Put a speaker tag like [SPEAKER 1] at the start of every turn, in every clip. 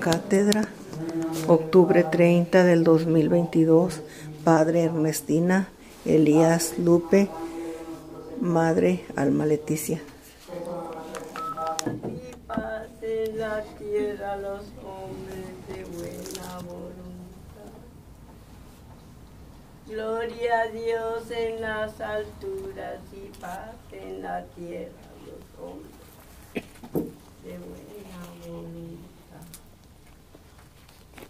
[SPEAKER 1] Cátedra, octubre 30 del 2022, Padre Ernestina, Elías Lupe, Madre Alma Leticia.
[SPEAKER 2] Y paz en la tierra los hombres de buena voluntad. Gloria a Dios en las alturas y paz en la tierra los hombres de buena voluntad.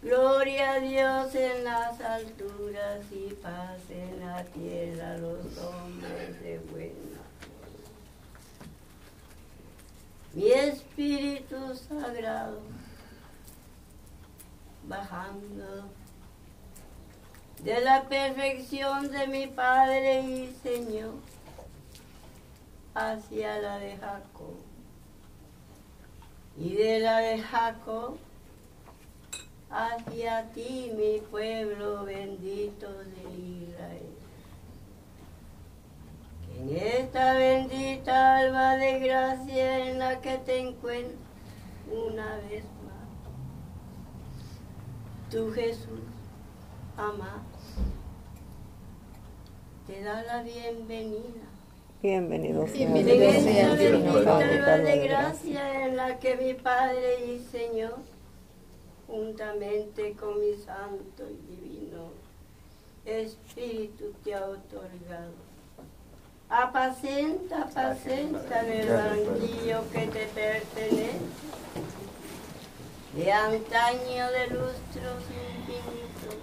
[SPEAKER 2] Gloria a Dios en las alturas y paz en la tierra los hombres de buena mi Espíritu Sagrado, bajando de la perfección de mi Padre y Señor hacia la de Jacob. Y de la de Jacob hacia ti, mi pueblo bendito de Israel. En esta bendita alba de gracia en la que te encuentro una vez más. Tú Jesús, amado, te da la bienvenida.
[SPEAKER 1] Bienvenido sea
[SPEAKER 2] En
[SPEAKER 1] Dios,
[SPEAKER 2] esta
[SPEAKER 1] sea Divino
[SPEAKER 2] bendita
[SPEAKER 1] Padre,
[SPEAKER 2] alba juntamente con mi Santo y Divino Espíritu te ha otorgado. Apacenta, apacenta el banquillo que te pertenece, de antaño de lustros infinitos,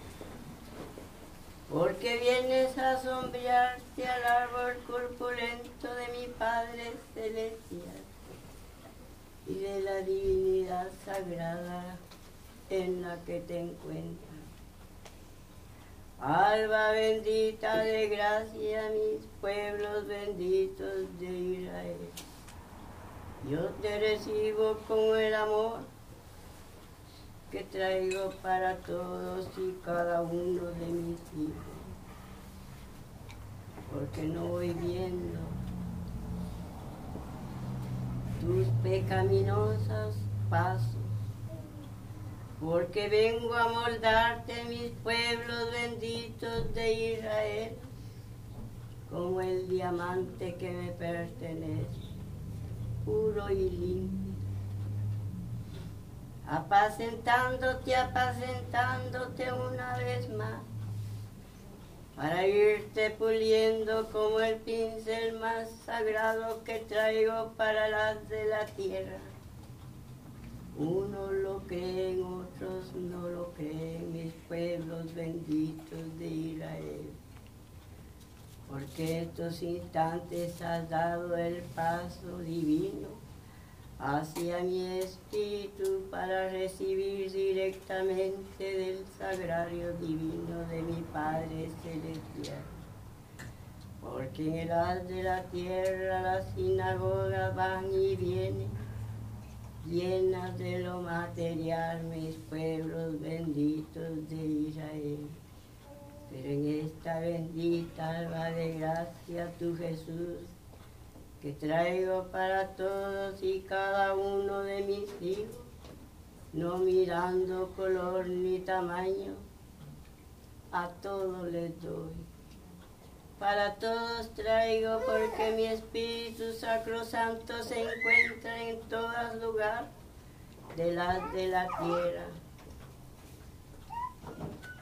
[SPEAKER 2] porque vienes a sombrearte al árbol corpulento de mi Padre Celestial y de la divinidad sagrada en la que te encuentras. Alba bendita de gracia, mis pueblos benditos de Israel. Yo te recibo con el amor que traigo para todos y cada uno de mis hijos. Porque no voy viendo tus pecaminosos pasos porque vengo a moldarte mis pueblos benditos de Israel, como el diamante que me pertenece, puro y limpio. Apacentándote, apacentándote una vez más, para irte puliendo como el pincel más sagrado que traigo para las de la tierra. Unos lo creen, otros no lo creen, mis pueblos benditos de Israel. Porque estos instantes has dado el paso divino hacia mi espíritu para recibir directamente del sagrario divino de mi Padre Celestial. Porque en el haz de la tierra las sinagogas van y vienen llenas de lo material mis pueblos benditos de Israel. Pero en esta bendita alba de gracia, tu Jesús, que traigo para todos y cada uno de mis hijos, no mirando color ni tamaño, a todos les doy. Para todos traigo porque mi Espíritu Sacrosanto se encuentra en todos lugares de la, de la tierra.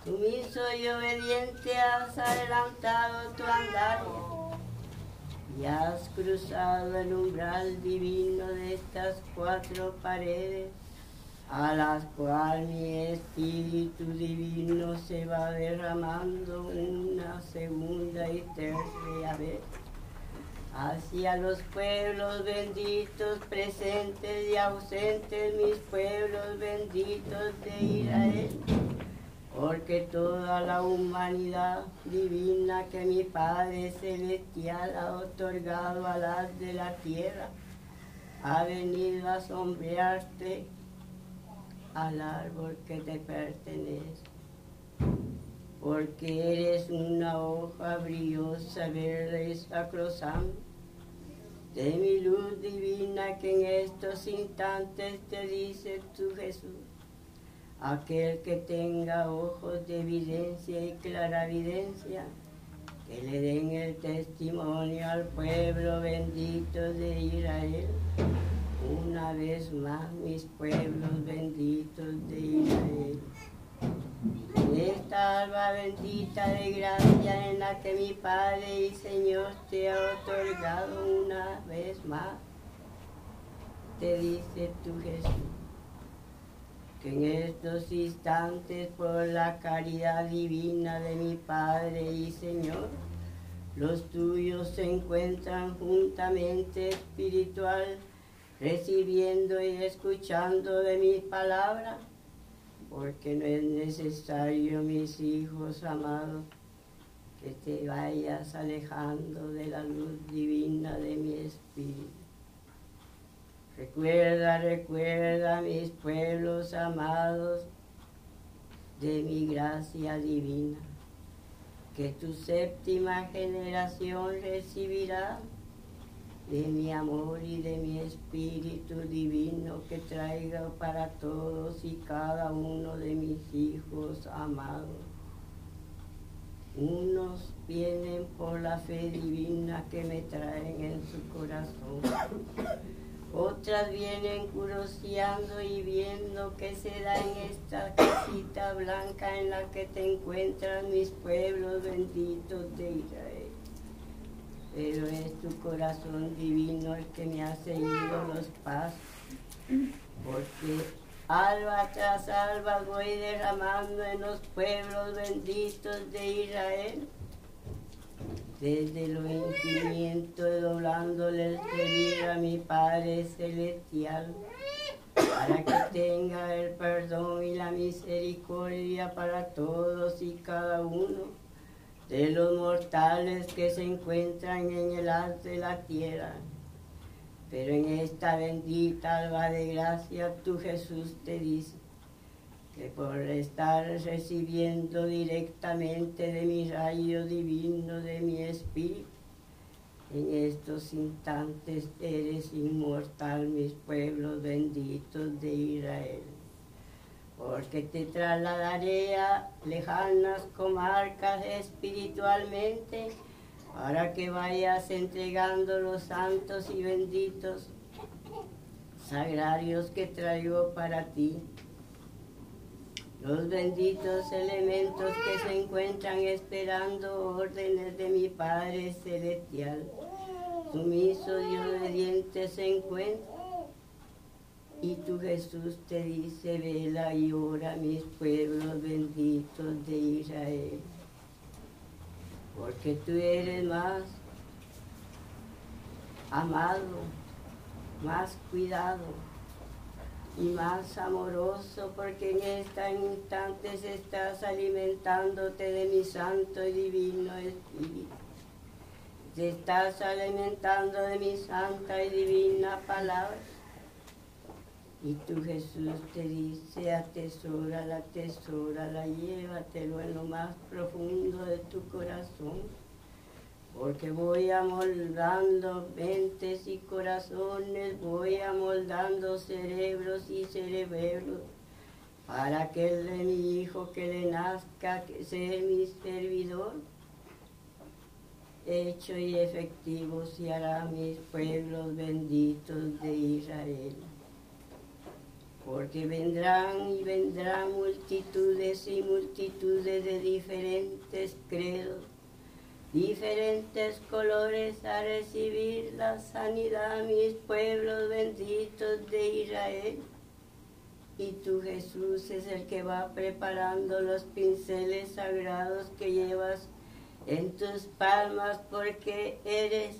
[SPEAKER 2] Sumiso y obediente has adelantado tu andar y has cruzado el umbral divino de estas cuatro paredes a las cuales mi espíritu divino se va derramando una segunda y tercera vez. Hacia los pueblos benditos presentes y ausentes, mis pueblos benditos de Israel, porque toda la humanidad divina que mi Padre Celestial ha otorgado a las de la tierra, ha venido a sombrearte al árbol que te pertenece, porque eres una hoja brillosa, verde y sacrosanta, de mi luz divina que en estos instantes te dice tu Jesús, aquel que tenga ojos de evidencia y clara evidencia, que le den el testimonio al pueblo bendito de Israel. Una vez más, mis pueblos benditos de Israel. En esta alba bendita de gracia en la que mi Padre y Señor te ha otorgado una vez más, te dice tu Jesús que en estos instantes por la caridad divina de mi Padre y Señor, los tuyos se encuentran juntamente espiritual, recibiendo y escuchando de mis palabras, porque no es necesario, mis hijos amados, que te vayas alejando de la luz divina de mi espíritu. Recuerda, recuerda mis pueblos amados de mi gracia divina, que tu séptima generación recibirá de mi amor y de mi espíritu divino que traiga para todos y cada uno de mis hijos amados. Unos vienen por la fe divina que me traen en su corazón otras vienen curioseando y viendo qué se da en esta casita blanca en la que te encuentran mis pueblos benditos de Israel. Pero es tu corazón divino el que me ha seguido los pasos, porque alba tras alba voy derramando en los pueblos benditos de Israel. Desde lo infinito doblándole el servir a mi Padre Celestial, para que tenga el perdón y la misericordia para todos y cada uno de los mortales que se encuentran en el alto de la tierra. Pero en esta bendita alba de gracia, tu Jesús te dice, que por estar recibiendo directamente de mi rayo divino, de mi espíritu, en estos instantes eres inmortal, mis pueblos benditos de Israel. Porque te trasladaré a lejanas comarcas espiritualmente para que vayas entregando los santos y benditos sagrarios que traigo para ti los benditos elementos que se encuentran esperando órdenes de mi Padre Celestial. Sumiso y obediente se encuentra. Y tu Jesús te dice, vela y ora mis pueblos benditos de Israel. Porque tú eres más amado, más cuidado y más amoroso, porque en este instante estás alimentándote de mi santo y divino Espíritu. Te estás alimentando de mi santa y divina palabra. Y tú Jesús te dice, atesora la tesora, llévatelo en lo más profundo de tu corazón porque voy amoldando mentes y corazones, voy amoldando cerebros y cerebros, para que el de mi hijo que le nazca, que sea mi servidor, hecho y efectivo se hará mis pueblos benditos de Israel. Porque vendrán y vendrán multitudes y multitudes de diferentes credos diferentes colores a recibir la sanidad, mis pueblos benditos de Israel. Y tú Jesús es el que va preparando los pinceles sagrados que llevas en tus palmas porque eres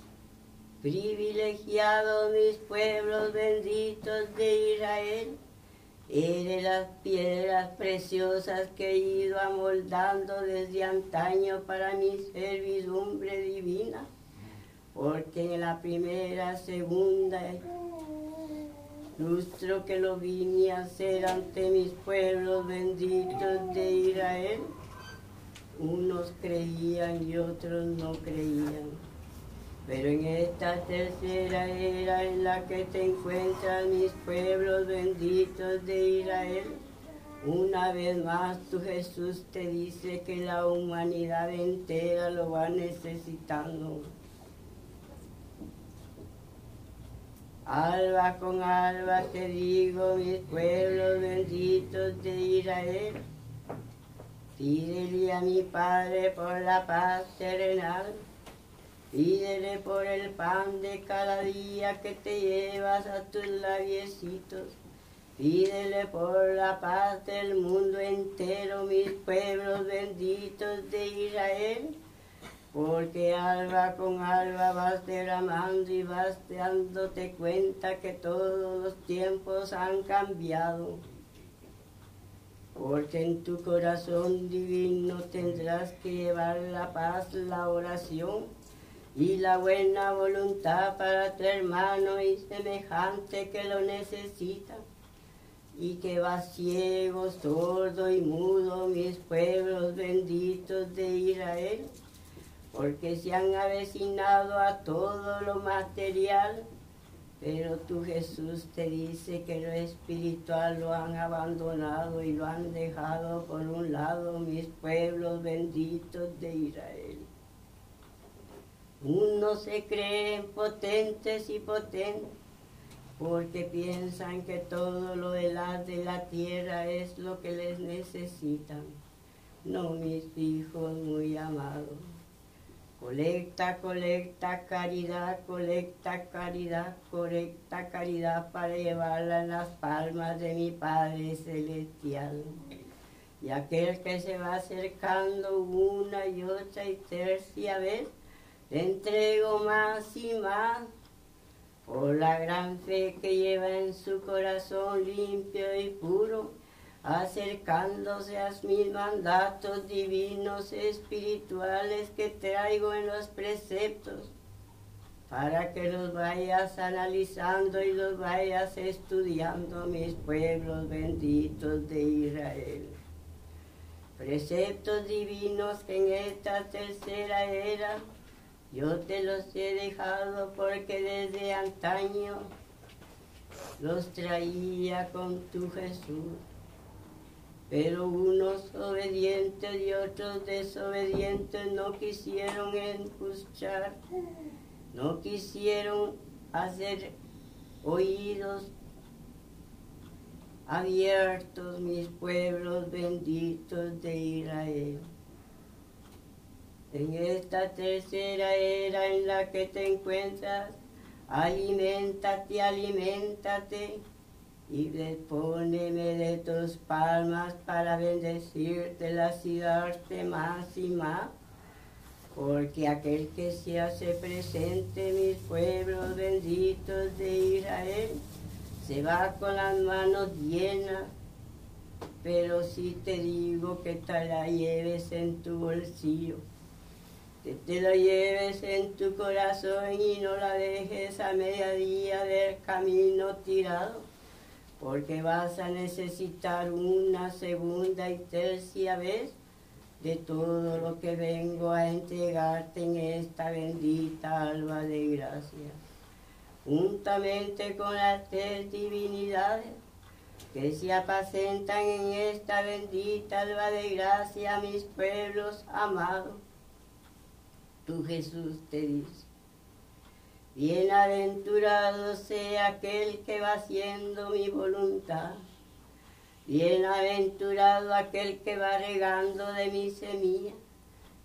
[SPEAKER 2] privilegiado, mis pueblos benditos de Israel Eres las piedras preciosas que he ido amoldando desde antaño para mi servidumbre divina, porque en la primera, segunda lustro que lo vine a hacer ante mis pueblos benditos de Israel, unos creían y otros no creían pero en esta tercera era en la que te encuentran mis pueblos benditos de Israel, Una vez más tu Jesús te dice que la humanidad entera lo va necesitando. Alba con alba te digo, mis pueblos benditos de Israel, pídele a mi Padre por la paz terrenal, pídele por el pan de cada día que te llevas a tus labiecitos, pídele por la paz del mundo entero, mis pueblos benditos de Israel. Porque alba con alba vas derramando y vas dándote cuenta que todos los tiempos han cambiado. Porque en tu corazón divino tendrás que llevar la paz, la oración y la buena voluntad para tu hermano y semejante que lo necesita. Y que va ciego, sordo y mudo mis pueblos benditos de Israel porque se han avecinado a todo lo material, pero tu Jesús te dice que lo espiritual lo han abandonado y lo han dejado por un lado mis pueblos benditos de Israel. Unos se creen potentes y potentes porque piensan que todo lo de la, de la tierra es lo que les necesitan. No, mis hijos muy amados. Colecta, colecta, caridad, colecta, caridad, colecta, caridad para llevarla en las palmas de mi Padre Celestial. Y aquel que se va acercando una y otra y tercia vez, le entrego más y más por la gran fe que lleva en su corazón limpio y puro acercándose a mis mandatos divinos espirituales que traigo en los preceptos, para que los vayas analizando y los vayas estudiando, mis pueblos benditos de Israel. Preceptos divinos que en esta tercera era yo te los he dejado porque desde antaño los traía con tu Jesús pero unos obedientes y otros desobedientes no quisieron escuchar, no quisieron hacer oídos abiertos mis pueblos benditos de Israel. En esta tercera era en la que te encuentras, aliméntate, aliméntate y despóneme de tus palmas para bendecirte y darte más y más, porque aquel que se hace presente mis pueblos benditos de Israel, se va con las manos llenas, pero si te digo que te la lleves en tu bolsillo, que te la lleves en tu corazón y no la dejes a mediodía del camino tirado porque vas a necesitar una segunda y tercia vez de todo lo que vengo a entregarte en esta bendita alba de gracia, juntamente con las tres divinidades que se apacentan en esta bendita alba de gracia, mis pueblos amados. Tu Jesús te dice, Bienaventurado sea aquel que va haciendo mi voluntad. Bienaventurado aquel que va regando de mi semilla.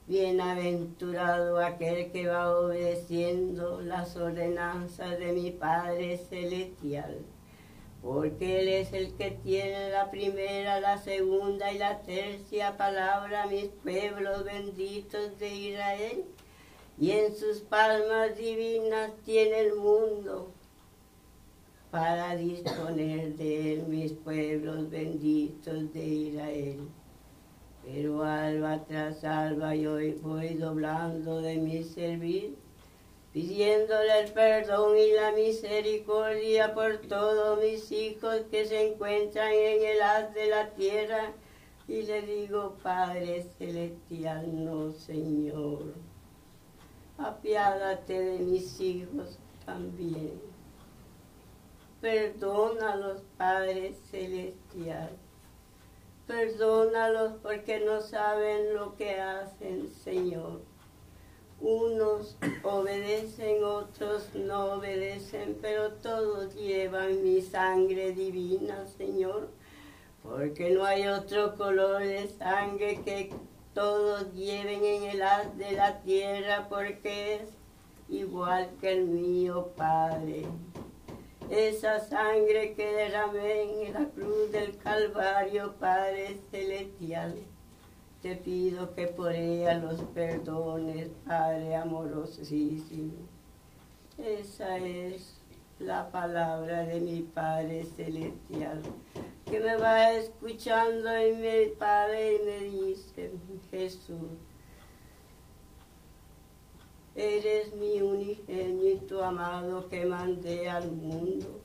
[SPEAKER 2] Bienaventurado aquel que va obedeciendo las ordenanzas de mi Padre Celestial. Porque Él es el que tiene la primera, la segunda y la tercia palabra, mis pueblos benditos de Israel y en sus palmas divinas tiene el mundo para disponer de él mis pueblos benditos de Israel. Pero alba tras alba yo voy doblando de mi servir, pidiéndole el perdón y la misericordia por todos mis hijos que se encuentran en el haz de la tierra. Y le digo, Padre Celestial, no, Señor apiádate de mis hijos también. Perdona a los padres celestiales. Perdónalos porque no saben lo que hacen, Señor. Unos obedecen, otros no obedecen, pero todos llevan mi sangre divina, Señor. Porque no hay otro color de sangre que todos lleven en el haz de la tierra, porque es igual que el mío, Padre. Esa sangre que derramé en la cruz del Calvario, Padre Celestial. Te pido que por ella los perdones, Padre amorosísimo. Esa es la palabra de mi Padre Celestial, que me va escuchando y mi Padre y me dice, Jesús, Eres mi unigénito amado que mandé al mundo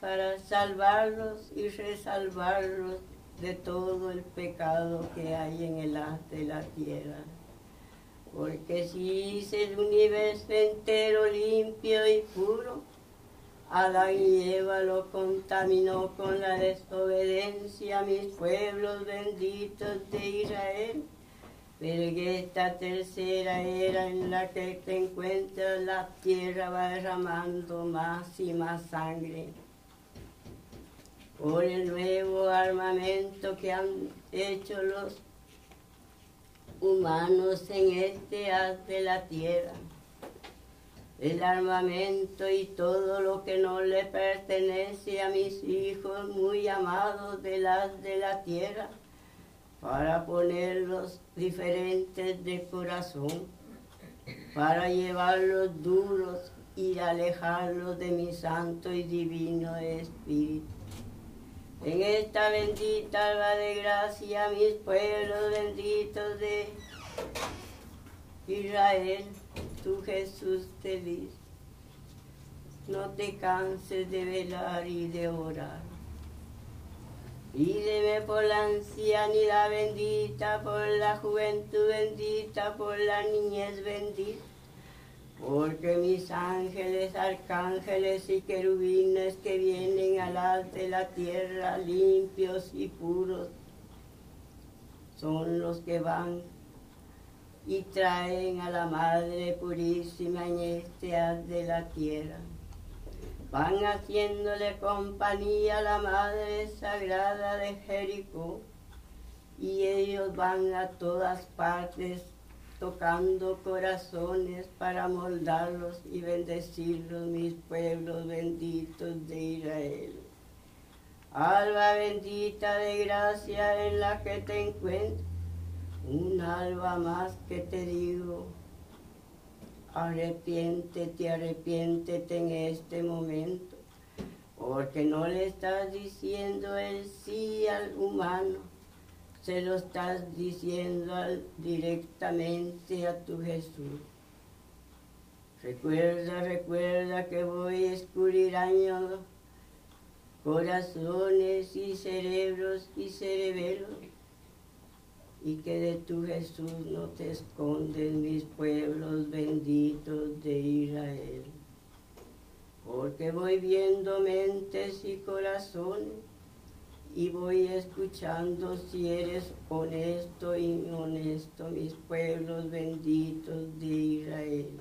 [SPEAKER 2] para salvarlos y resalvarlos de todo el pecado que hay en el haz de la tierra. Porque si hice el universo entero limpio y puro, Adán y Eva lo contaminó con la desobediencia a mis pueblos benditos de Israel pero en esta tercera era en la que te encuentras, la tierra va derramando más y más sangre. Por el nuevo armamento que han hecho los humanos en este haz de la tierra. El armamento y todo lo que no le pertenece a mis hijos muy amados del haz de la tierra para ponerlos diferentes de corazón, para llevarlos duros y alejarlos de mi santo y divino Espíritu. En esta bendita alba de gracia, mis pueblos benditos de Israel, tu Jesús feliz, no te canses de velar y de orar Pídeme por la ancianidad bendita, por la juventud bendita, por la niñez bendita. Porque mis ángeles, arcángeles y querubines que vienen al alto de la tierra limpios y puros, son los que van y traen a la Madre Purísima en este haz de la tierra. Van haciéndole compañía a la Madre Sagrada de Jericó y ellos van a todas partes tocando corazones para moldarlos y bendecirlos, mis pueblos benditos de Israel. Alba bendita de gracia en la que te encuentro, un alba más que te digo, arrepiéntete, arrepiéntete en este momento, porque no le estás diciendo el sí al humano, se lo estás diciendo directamente a tu Jesús. Recuerda, recuerda que voy a escudriñando corazones y cerebros y cerebelos y que de tu Jesús no te esconden mis pueblos benditos de Israel. Porque voy viendo mentes y corazones y voy escuchando si eres honesto y honesto, mis pueblos benditos de Israel.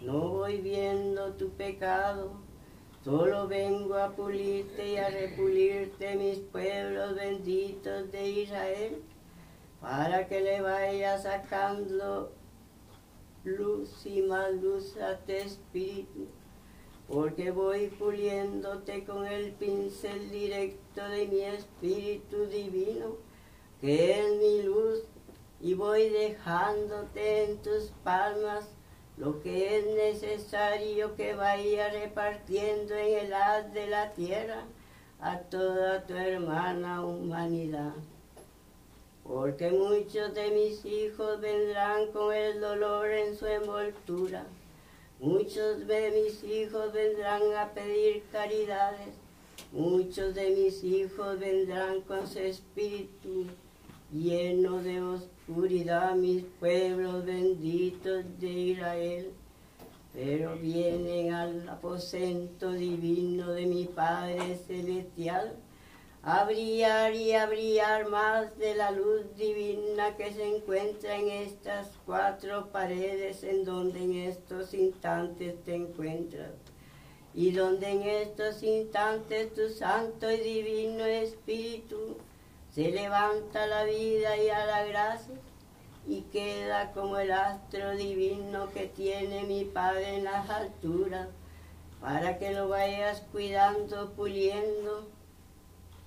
[SPEAKER 2] No voy viendo tu pecado, solo vengo a pulirte y a repulirte, mis pueblos benditos de Israel para que le vaya sacando luz y más luz a tu espíritu, porque voy puliéndote con el pincel directo de mi espíritu divino, que es mi luz, y voy dejándote en tus palmas lo que es necesario que vaya repartiendo en el haz de la tierra a toda tu hermana humanidad porque muchos de mis hijos vendrán con el dolor en su envoltura. Muchos de mis hijos vendrán a pedir caridades. Muchos de mis hijos vendrán con su espíritu lleno de oscuridad, mis pueblos benditos de Israel. Pero vienen al aposento divino de mi Padre Celestial a brillar y a brillar más de la luz divina que se encuentra en estas cuatro paredes en donde en estos instantes te encuentras. Y donde en estos instantes tu santo y divino Espíritu se levanta a la vida y a la gracia y queda como el astro divino que tiene mi Padre en las alturas, para que lo vayas cuidando, puliendo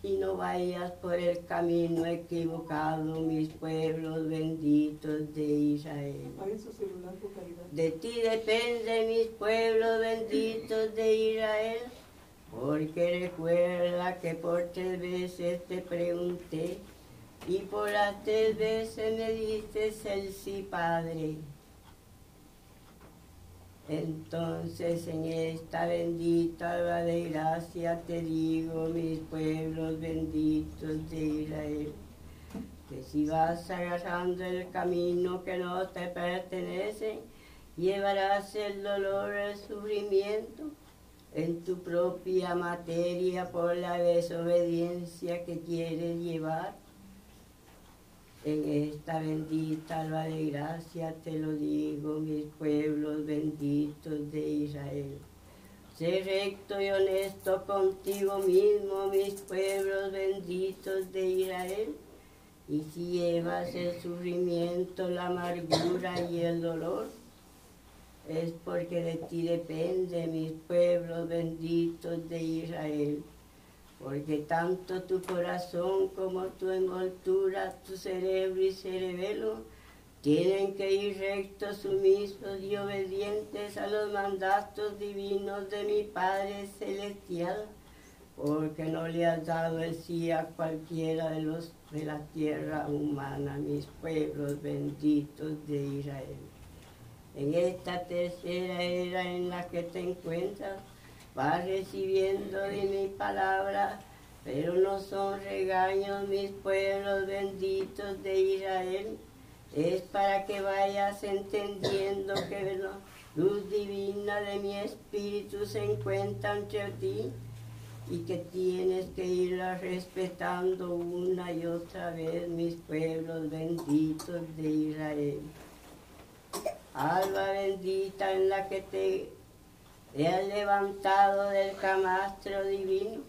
[SPEAKER 2] y no vayas por el camino equivocado, mis pueblos benditos de Israel. De ti depende, mis pueblos benditos de Israel, porque recuerda que por tres veces te pregunté y por las tres veces me dices el sí, Padre. Entonces en esta bendita hora de gracia te digo, mis pueblos benditos de Israel, que si vas agarrando el camino que no te pertenece, llevarás el dolor, el sufrimiento en tu propia materia por la desobediencia que quieres llevar en esta bendita alba de gracia te lo digo, mis pueblos benditos de Israel. Sé recto y honesto contigo mismo, mis pueblos benditos de Israel. Y si llevas el sufrimiento, la amargura y el dolor, es porque de ti depende, mis pueblos benditos de Israel porque tanto tu corazón como tu envoltura, tu cerebro y cerebelo tienen que ir rectos, sumisos y obedientes a los mandatos divinos de mi Padre Celestial, porque no le has dado el sí a cualquiera de los de la tierra humana, mis pueblos benditos de Israel. En esta tercera era en la que te encuentras, vas recibiendo de mi palabra, pero no son regaños mis pueblos benditos de Israel. Es para que vayas entendiendo que la luz divina de mi espíritu se encuentra entre ti y que tienes que irla respetando una y otra vez mis pueblos benditos de Israel. Alba bendita en la que te te has levantado del camastro divino,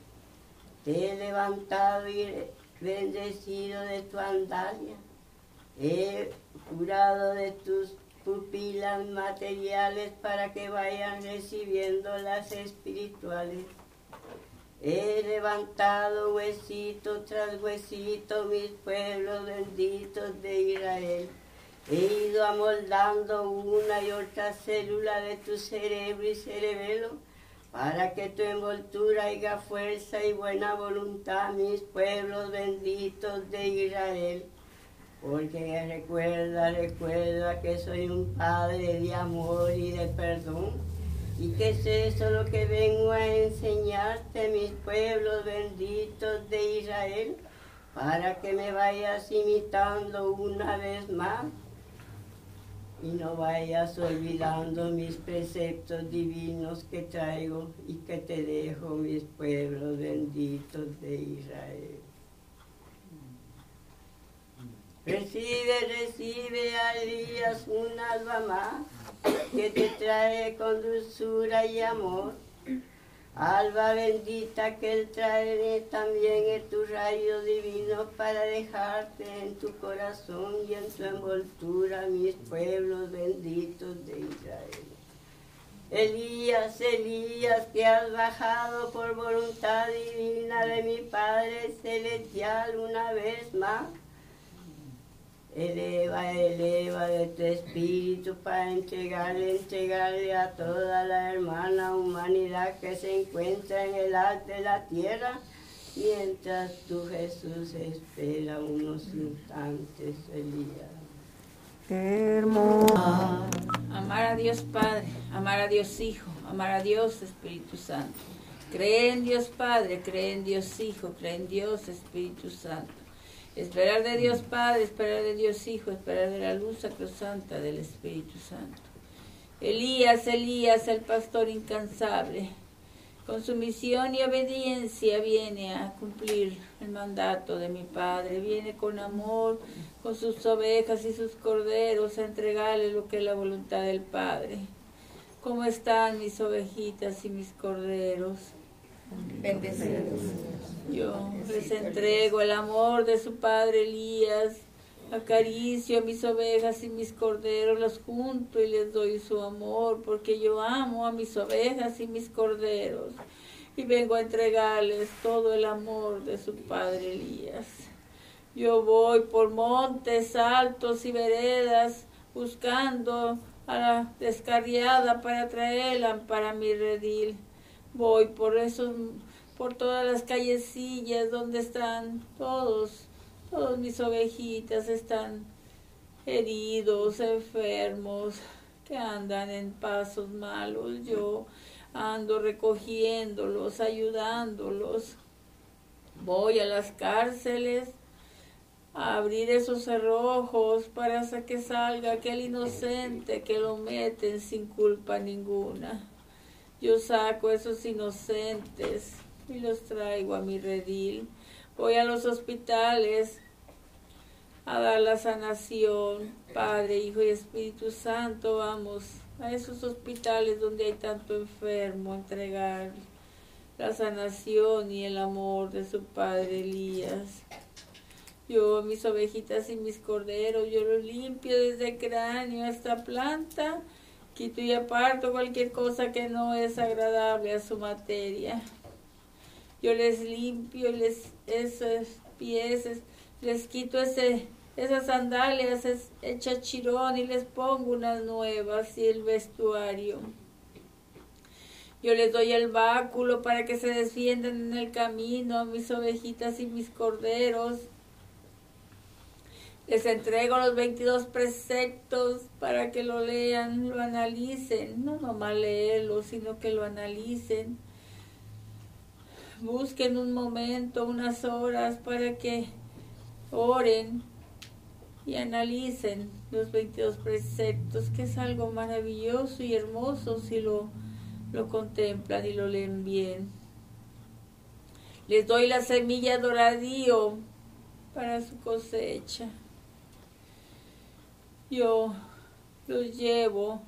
[SPEAKER 2] te he levantado y bendecido de tu andalia, he curado de tus pupilas materiales para que vayan recibiendo las espirituales. He levantado huesito tras huesito mis pueblos benditos de Israel He ido amoldando una y otra célula de tu cerebro y cerebelo para que tu envoltura haya fuerza y buena voluntad, mis pueblos benditos de Israel. Porque recuerda, recuerda que soy un Padre de amor y de perdón. Y que es eso lo que vengo a enseñarte, mis pueblos benditos de Israel, para que me vayas imitando una vez más y no vayas olvidando mis preceptos divinos que traigo y que te dejo, mis pueblos benditos de Israel. Recibe, recibe a Elías un alma más que te trae con dulzura y amor Alba bendita que Él trae también en tu rayo divino para dejarte en tu corazón y en tu envoltura, mis pueblos benditos de Israel. Elías, Elías, que has bajado por voluntad divina de mi Padre Celestial una vez más Eleva, eleva de tu espíritu para entregarle, entregarle a toda la hermana humanidad que se encuentra en el alto de la tierra, mientras tú Jesús espera unos instantes, Elías.
[SPEAKER 1] hermoso.
[SPEAKER 3] Amar a Dios Padre, amar a Dios Hijo, amar a Dios Espíritu Santo. Cree en Dios Padre, cree en Dios Hijo, cree en Dios Espíritu Santo. Esperar de Dios Padre, esperar de Dios Hijo, esperar de la luz sacrosanta del Espíritu Santo. Elías, Elías, el pastor incansable, Con su misión y obediencia viene a cumplir el mandato de mi Padre. Viene con amor, con sus ovejas y sus corderos a entregarle lo que es la voluntad del Padre. ¿Cómo están mis ovejitas y mis corderos?
[SPEAKER 4] Bendecidos.
[SPEAKER 3] Yo les entrego el amor de su padre Elías, acaricio a mis ovejas y mis corderos, los junto y les doy su amor, porque yo amo a mis ovejas y mis corderos, y vengo a entregarles todo el amor de su padre Elías. Yo voy por montes altos y veredas buscando a la descarriada para traerla para mi redil. Voy por esos, por todas las callecillas donde están todos, todos mis ovejitas están heridos, enfermos, que andan en pasos malos. Yo ando recogiéndolos, ayudándolos. Voy a las cárceles a abrir esos cerrojos para que salga aquel inocente que lo meten sin culpa ninguna. Yo saco esos inocentes y los traigo a mi redil. Voy a los hospitales a dar la sanación. Padre, Hijo y Espíritu Santo, vamos a esos hospitales donde hay tanto enfermo, a entregar la sanación y el amor de su Padre Elías. Yo, mis ovejitas y mis corderos, yo los limpio desde el cráneo hasta planta, quito y aparto cualquier cosa que no es agradable a su materia. Yo les limpio les, esos pies, les quito ese, esas sandalias, el chachirón y les pongo unas nuevas y el vestuario. Yo les doy el báculo para que se defiendan en el camino, mis ovejitas y mis corderos. Les entrego los 22 preceptos para que lo lean, lo analicen, no nomás leerlo, sino que lo analicen. Busquen un momento, unas horas para que oren y analicen los 22 preceptos, que es algo maravilloso y hermoso si lo, lo contemplan y lo leen bien. Les doy la semilla doradío para su cosecha yo los llevo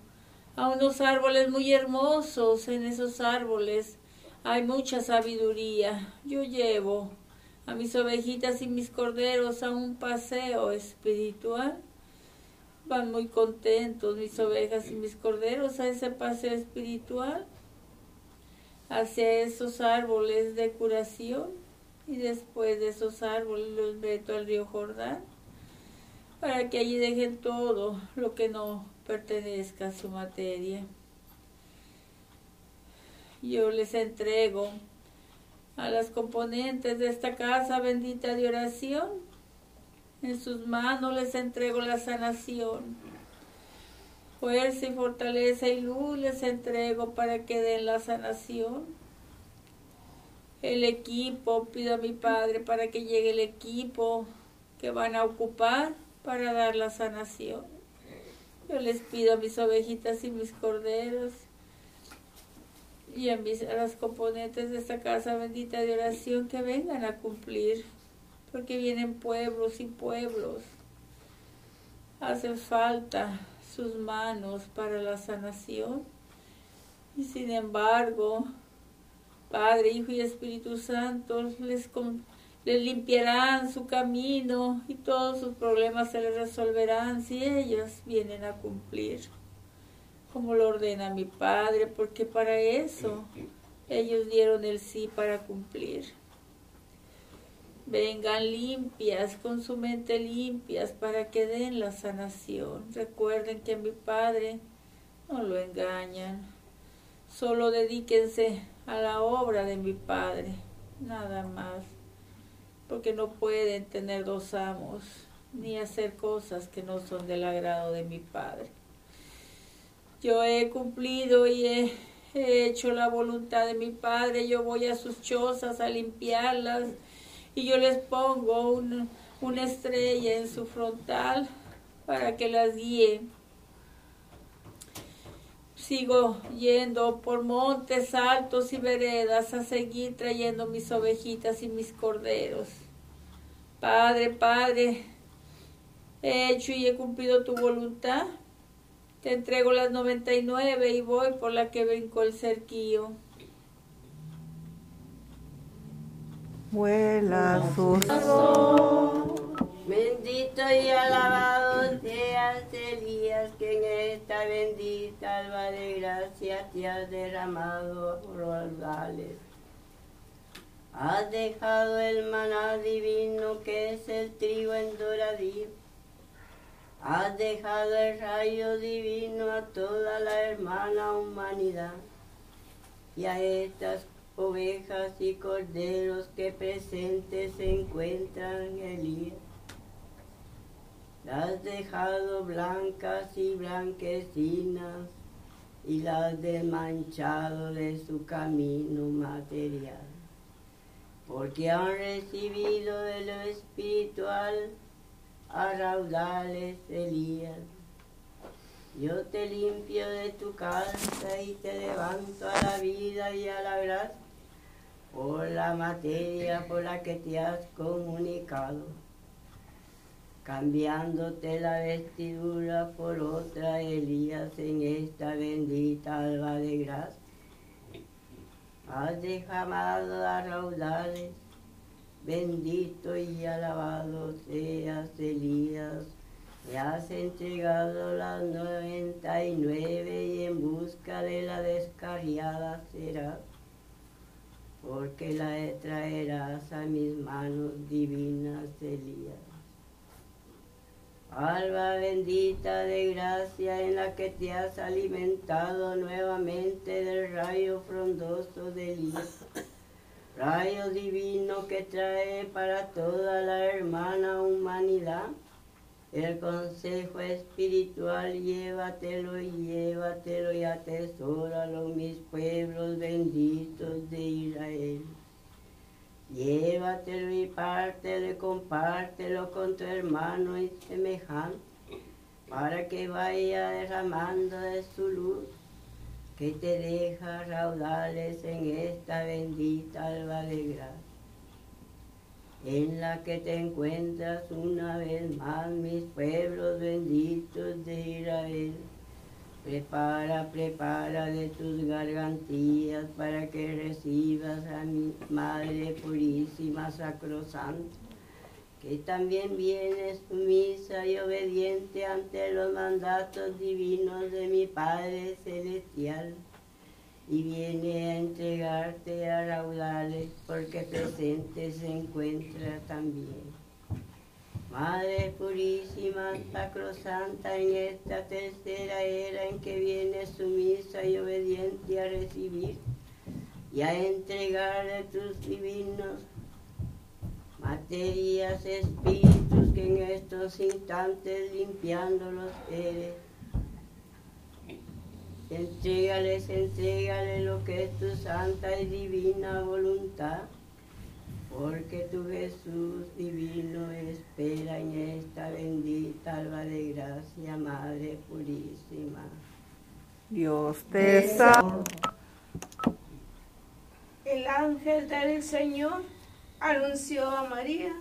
[SPEAKER 3] a unos árboles muy hermosos. En esos árboles hay mucha sabiduría. Yo llevo a mis ovejitas y mis corderos a un paseo espiritual. Van muy contentos mis ovejas y mis corderos a ese paseo espiritual, hacia esos árboles de curación y después de esos árboles los meto al río Jordán para que allí dejen todo lo que no pertenezca a su materia. Yo les entrego a las componentes de esta casa bendita de oración. En sus manos les entrego la sanación. Fuerza y fortaleza y luz les entrego para que den la sanación. El equipo, pido a mi Padre para que llegue el equipo que van a ocupar para dar la sanación. Yo les pido a mis ovejitas y mis corderos y a, mis, a las componentes de esta casa bendita de oración que vengan a cumplir, porque vienen pueblos y pueblos. Hacen falta sus manos para la sanación. Y sin embargo, Padre, Hijo y Espíritu Santo les, les limpiarán su camino y todos sus problemas se les resolverán si ellos vienen a cumplir como lo ordena mi Padre, porque para eso ellos dieron el sí para cumplir. Vengan limpias, con su mente limpias, para que den la sanación. Recuerden que a mi Padre no lo engañan. Solo dedíquense a la obra de mi Padre, nada más porque no pueden tener dos amos ni hacer cosas que no son del agrado de mi Padre. Yo he cumplido y he, hecho la voluntad de mi Padre, yo voy a sus chozas a limpiarlas y yo les pongo una estrella en su frontal para que las guíe. Sigo yendo por montes altos y veredas a seguir trayendo mis ovejitas y mis corderos. Padre, Padre, he hecho y he cumplido tu voluntad. Te entrego las 99 y voy por la que brincó el cerquillo.
[SPEAKER 1] Vuela sus
[SPEAKER 2] Bendito y alabado seas Elías, que en esta bendita alba de gracia te has derramado por raudales. Has dejado el maná divino que es el trigo en doradío. Has dejado el rayo divino a toda la hermana humanidad y a estas ovejas y corderos que presentes se encuentran, Elías. Las dejado blancas y blanquecinas y las desmanchado de su camino material, porque han recibido de lo espiritual a raudales, Elías. Yo te limpio de tu casa y te levanto a la vida y a la gracia por la materia por la que te has comunicado, cambiándote la vestidura por otra, Elías, en esta bendita alba de gracia. Has derramado a raudales, bendito y alabado seas, Elías, me has entregado las noventa y nueve y en busca de la descarriada serás porque la traerás a mis manos divinas, Elías. Alba bendita de gracia en la que te has alimentado nuevamente del rayo frondoso de Elías. Rayo divino que trae para toda la hermana humanidad. El consejo espiritual, llévatelo y llévatelo y atesóralo, mis pueblos benditos de Israel. Llévatelo y pártelo y compártelo con tu hermano y semejante, para que vaya derramando de su luz, que te deja raudales en esta bendita alba de gracia en la que te encuentras una vez más, mis pueblos benditos de Israel. Prepara, prepara de tus gargantillas para que recibas a mi Madre Purísima Sacrosanta, que también viene sumisa y obediente ante los mandatos divinos de mi Padre Celestial y viene a entregarte a raudales porque presente se encuentra también. Madre purísima, sacrosanta, en esta tercera era en que viene sumisa y obediente a recibir y a entregarle tus divinos materias, espíritus que en estos instantes limpiándolos eres. Entrégales, entrégale lo que es tu santa y divina voluntad, porque tu Jesús divino espera en esta bendita alba de gracia, Madre purísima.
[SPEAKER 1] Dios te salve.
[SPEAKER 5] El ángel del Señor anunció a María.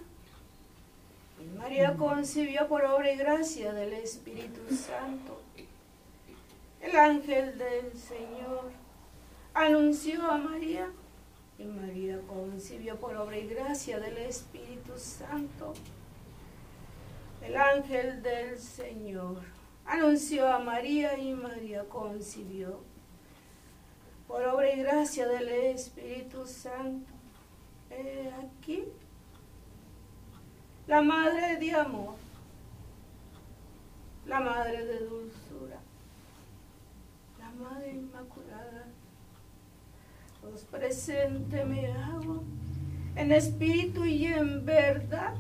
[SPEAKER 5] Y María concibió por obra y gracia del Espíritu Santo. El ángel del Señor anunció a María y María concibió por obra y gracia del Espíritu Santo. El ángel del Señor anunció a María y María concibió por obra y gracia del Espíritu Santo. He aquí la madre de amor, la madre de dulzura Madre Inmaculada, presente me hago en espíritu y en verdad,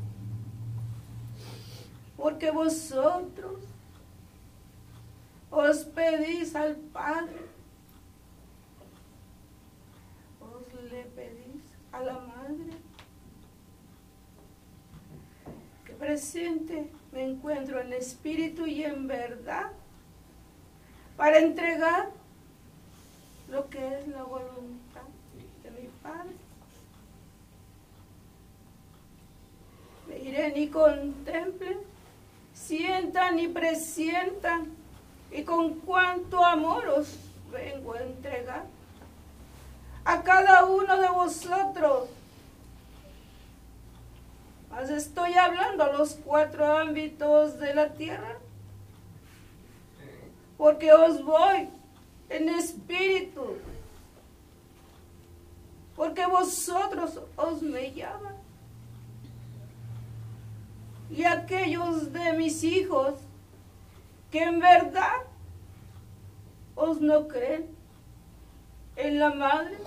[SPEAKER 5] porque vosotros os pedís al Padre, os le pedís a la Madre, que presente me encuentro en espíritu y en verdad para entregar lo que es la voluntad Padre. Miren y contemplen, sientan y presientan, y con cuánto amor os vengo a entregar a cada uno de vosotros. Mas estoy hablando a los cuatro ámbitos de la tierra, porque os voy en espíritu, porque vosotros os me llaman. Y aquellos de mis hijos que en verdad os no creen en la madre,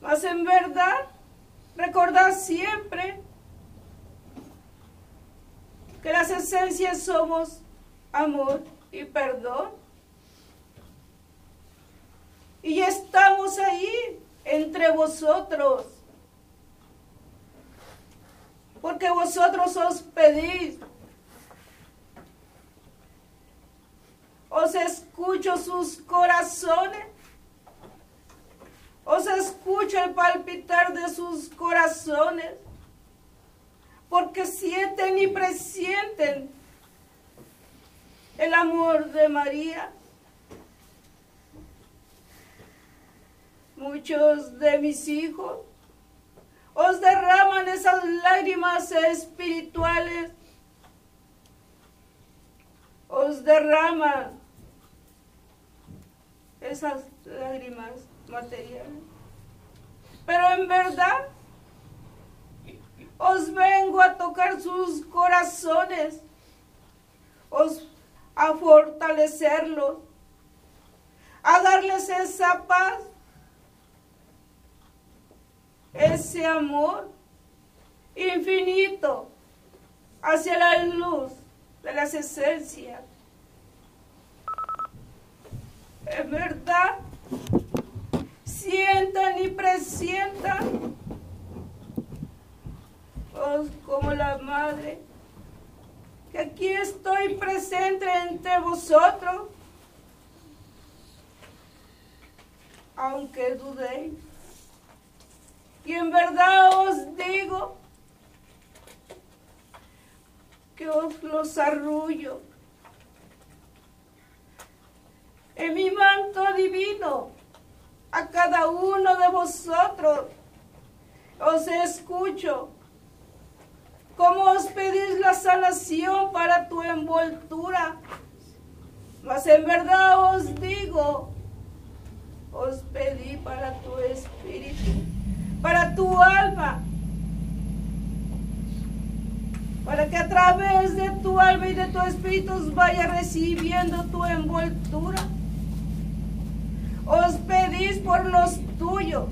[SPEAKER 5] mas en verdad recordad siempre que las esencias somos amor y perdón. Y estamos ahí entre vosotros. Porque vosotros os pedís. Os escucho sus corazones. Os escucho el palpitar de sus corazones. Porque sienten y presienten el amor de María. Muchos de mis hijos. Os derraman esas lágrimas espirituales, os derraman esas lágrimas materiales. Pero en verdad os vengo a tocar sus corazones, os a fortalecerlos, a darles esa paz, ese amor infinito hacia la luz de las esencias. En verdad, sientan y presientan oh, como la madre que aquí estoy presente entre vosotros, aunque dudéis. Y en verdad os digo que os los arrullo en mi manto divino a cada uno de vosotros. Os escucho ¿Cómo os pedís la sanación para tu envoltura? Mas en verdad os digo, os pedí para tu espíritu, para tu alma, para que a través de tu alma y de tu espíritu vaya recibiendo tu envoltura. Os pedís por los tuyos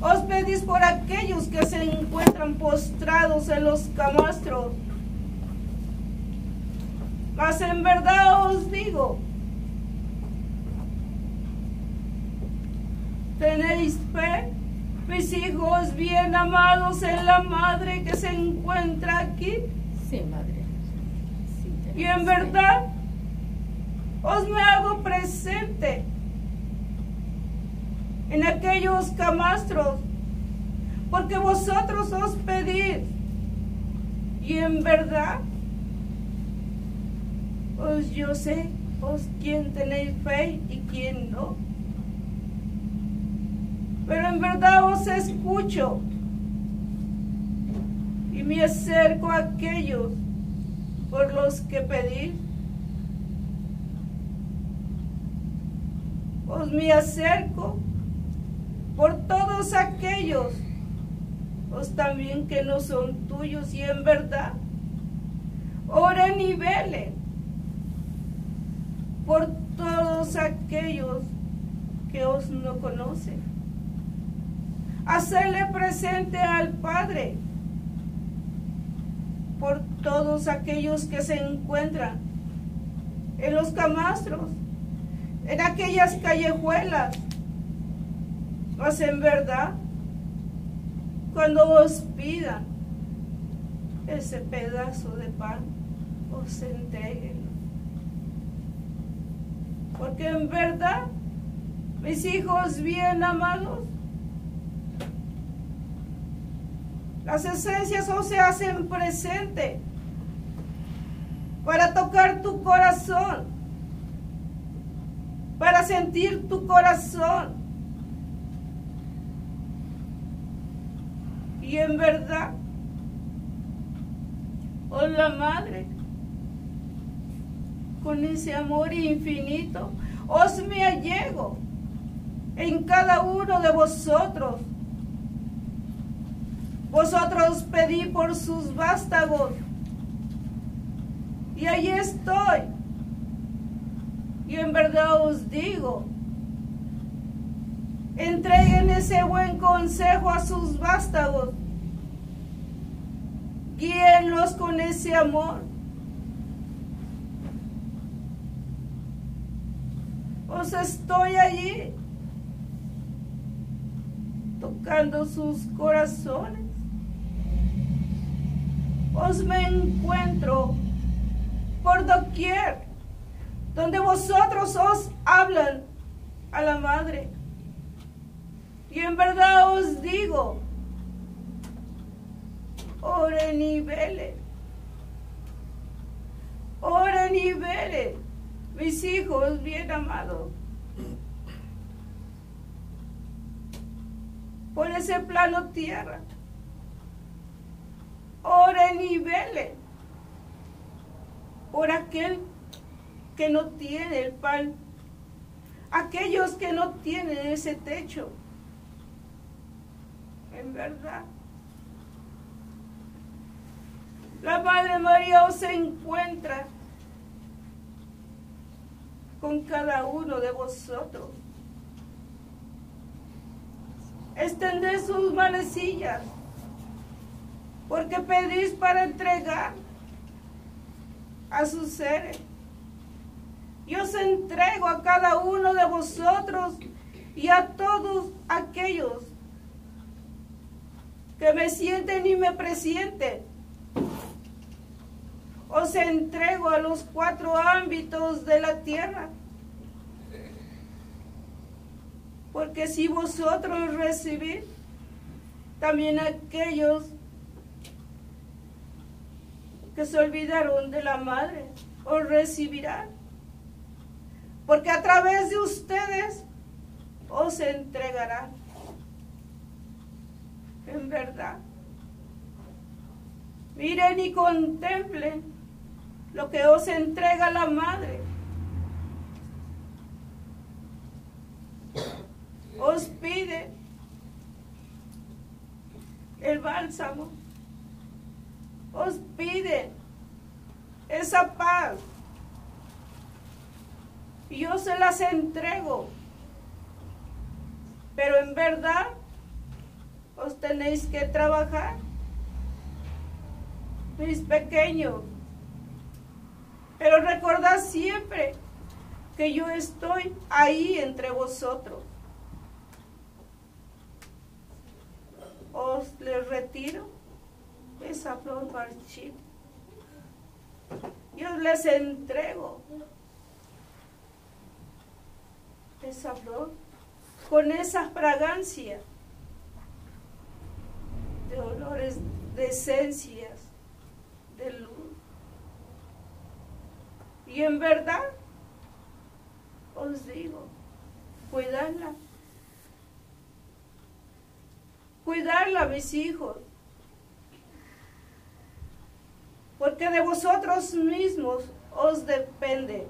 [SPEAKER 5] os pedís por aquellos que se encuentran postrados en los camastros. Mas en verdad os digo, tenéis fe, mis hijos bien amados en la madre que se encuentra aquí.
[SPEAKER 4] Sí, madre.
[SPEAKER 5] y en verdad os me hago presente en aquellos camastros, porque vosotros os pedís. Y en verdad, pues yo sé os quién tenéis fe y quién no. Pero en verdad os escucho y me acerco a aquellos por los que pedís. Os me acerco por todos aquellos, pues también que no son tuyos y en verdad, oren y velen por todos aquellos que os no conocen. Hacerle presente al Padre por todos aquellos que se encuentran en los camastros, en aquellas callejuelas, mas en verdad, cuando os pidan ese pedazo de pan, os entreguen. Porque en verdad, mis hijos bien amados, las esencias o se hacen presente para tocar tu corazón, para sentir tu corazón. Y en verdad, oh la Madre, con ese amor infinito, os me allego en cada uno de vosotros. Vosotros pedí por sus vástagos y ahí estoy. Y en verdad os digo, entreguen ese buen consejo a sus vástagos. Guíenlos con ese amor. Os estoy allí tocando sus corazones. Os me encuentro por doquier, donde vosotros os hablan a la madre. Y en verdad os digo, oren y velen, oren y velen, mis hijos bien amados. Por ese plano tierra, oren y velen por aquel que no tiene el pan, aquellos que no tienen ese techo. En verdad. La Madre María os encuentra con cada uno de vosotros. Extended sus manecillas, porque pedís para entregar a sus seres. Yo os entrego a cada uno de vosotros y a todos aquellos que me sienten y me presienten. Os entrego a los cuatro ámbitos de la tierra. Porque si vosotros recibís, también aquellos que se olvidaron de la madre os recibirán. Porque a través de ustedes os entregarán. En verdad. Miren y contemplen lo que os entrega la madre. Os pide el bálsamo os pide esa paz. Yo se las entrego. Pero en verdad os tenéis que trabajar. Mis pequeños. Pero recordad siempre que yo estoy ahí entre vosotros. Os les retiro esa flor marchita. Yo les entrego esa flor con esa fragancia de olores, de esencias, de luz. Y en verdad, os digo, cuidarla. Cuidarla, mis hijos. Porque de vosotros mismos os depende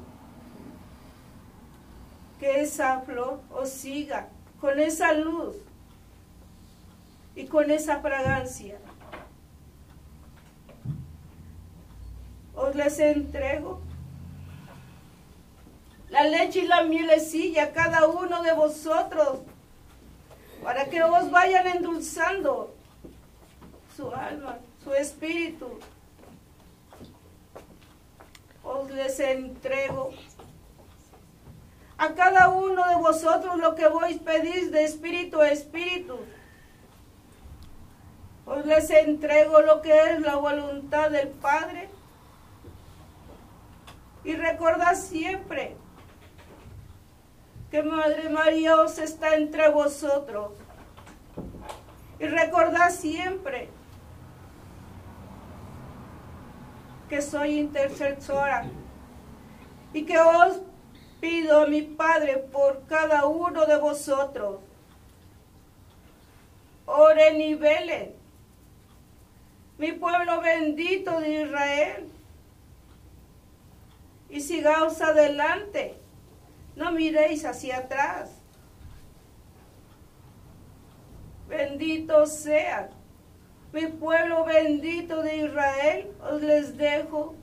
[SPEAKER 5] que esa flor os siga con esa luz y con esa fragancia. Os les entrego la leche y la mielecilla a cada uno de vosotros para que os vayan endulzando su alma, su espíritu, os les entrego a cada uno de vosotros lo que vos pedís de espíritu a espíritu. Os les entrego lo que es la voluntad del Padre. Y recordad siempre que Madre María os está entre vosotros. Y recordad siempre que soy intercesora y que os pido mi Padre por cada uno de vosotros. Oren y velen. Mi pueblo bendito de Israel. Y sigaos adelante. No miréis hacia atrás. Bendito sea mi pueblo bendito de Israel. Os les dejo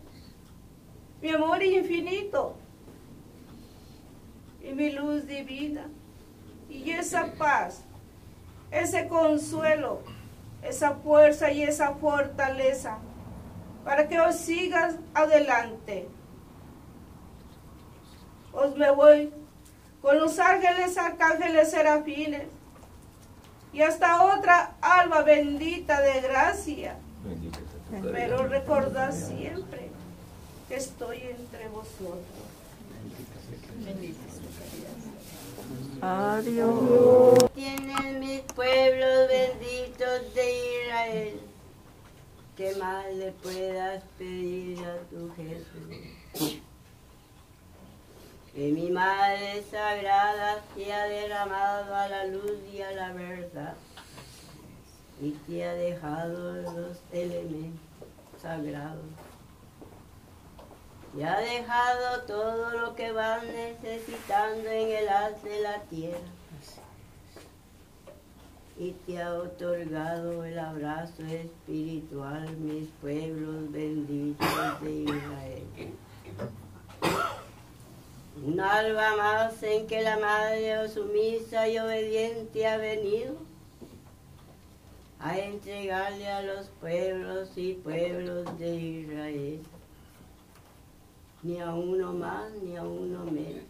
[SPEAKER 5] mi amor infinito y mi luz divina y esa paz, ese consuelo, esa fuerza y esa fortaleza para que os sigas adelante. Os me voy con los ángeles, arcángeles, serafines y hasta otra alma bendita de gracia. Pero recordad siempre que estoy entre vosotros.
[SPEAKER 1] Adiós.
[SPEAKER 2] Tienen mis pueblos benditos de Israel. ¿Qué más le puedas pedir a tu Jesús? Que mi Madre Sagrada se ha derramado a la luz y a la verdad y te ha dejado los elementos sagrados. Y ha dejado todo lo que van necesitando en el haz de la tierra. Y te ha otorgado el abrazo espiritual, mis pueblos benditos de Israel. Un alba más en que la Madre sumisa y obediente ha venido a entregarle a los pueblos y pueblos de Israel. Ni a uno más ni a uno menos,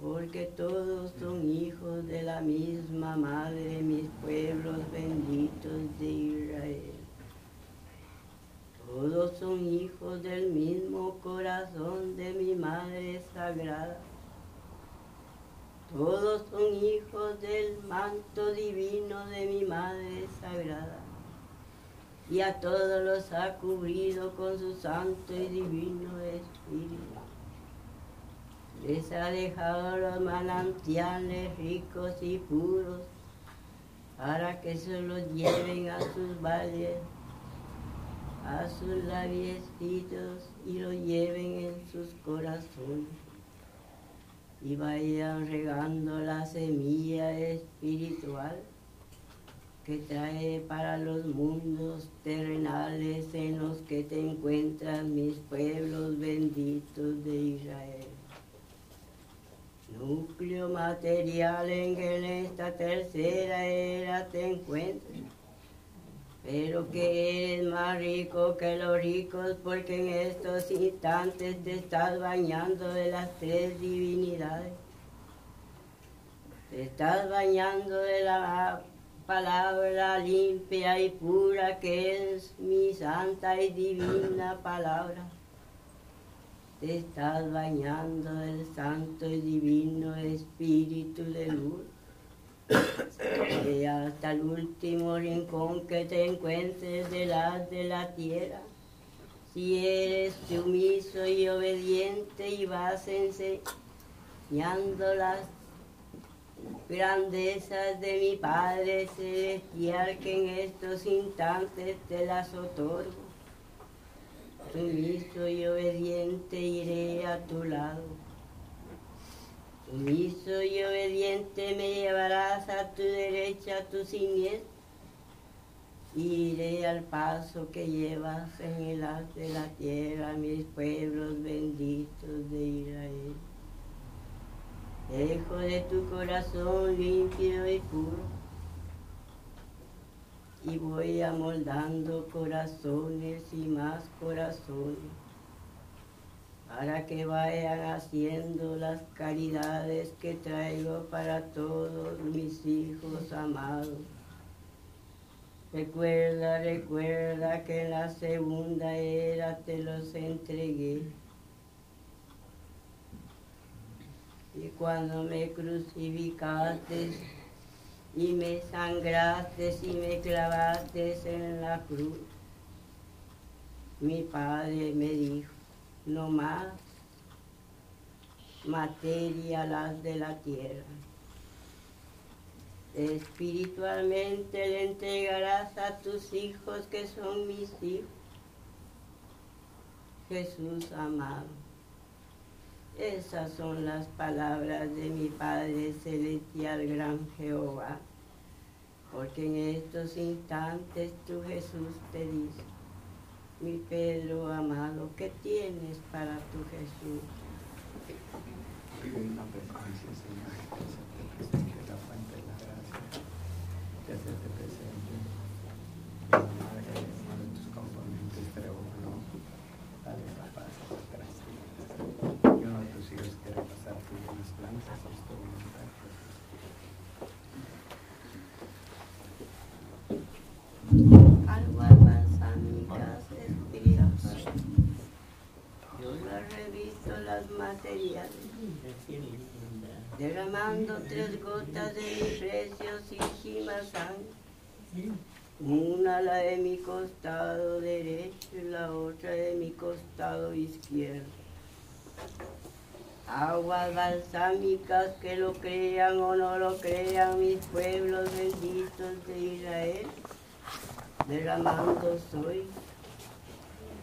[SPEAKER 2] porque todos son hijos de la misma madre, mis pueblos benditos de Israel. Todos son hijos del mismo corazón de mi madre sagrada. Todos son hijos del manto divino de mi madre sagrada y a todos los ha cubrido con su santo y divino espíritu. Les ha dejado los manantiales ricos y puros para que se los lleven a sus valles, a sus labiecitos y lo lleven en sus corazones y vayan regando la semilla espiritual que trae para los mundos terrenales en los que te encuentran mis pueblos benditos de Israel. Núcleo material en que en esta tercera era te encuentras, pero que eres más rico que los ricos porque en estos instantes te estás bañando de las tres divinidades. Te estás bañando de la palabra limpia y pura que es mi santa y divina palabra. Te estás bañando del santo y divino espíritu de luz. Y hasta el último rincón que te encuentres de la, de la tierra. Si eres sumiso y obediente y vas enseñando las grandezas de mi Padre Celestial que en estos instantes te las otorgo. Sumiso y obediente iré a tu lado. Sumiso y obediente me llevarás a tu derecha, a tu siniestra. Iré al paso que llevas en el haz de la tierra, mis pueblos benditos de Israel. Dejo de tu corazón limpio y puro y voy amoldando corazones y más corazones para que vayan haciendo las caridades que traigo para todos mis hijos amados. Recuerda, recuerda que en la segunda era te los entregué Y cuando me crucificaste y me sangraste y me clavaste en la cruz, mi padre me dijo, no más materia las de la tierra. Espiritualmente le entregarás a tus hijos que son mis hijos. Jesús amado. Esas son las palabras de mi Padre Celestial, gran Jehová. Porque en estos instantes tú Jesús te dice, mi Pedro amado, ¿qué tienes para tu Jesús
[SPEAKER 6] te presente Madre de tus componentes, pero bueno, dale la paz a tu gracia. Y uno de tus hijos quiere pasar tus buenas plantas, es tu voluntad.
[SPEAKER 2] Algo avanza mi casa espiritual. Yo la revisto las materiales, derramando tres gotas de mi preciosísima sangre. Una la de mi costado derecho y la otra de mi costado izquierdo. Aguas balsámicas que lo crean o no lo crean mis pueblos benditos de Israel derramando soy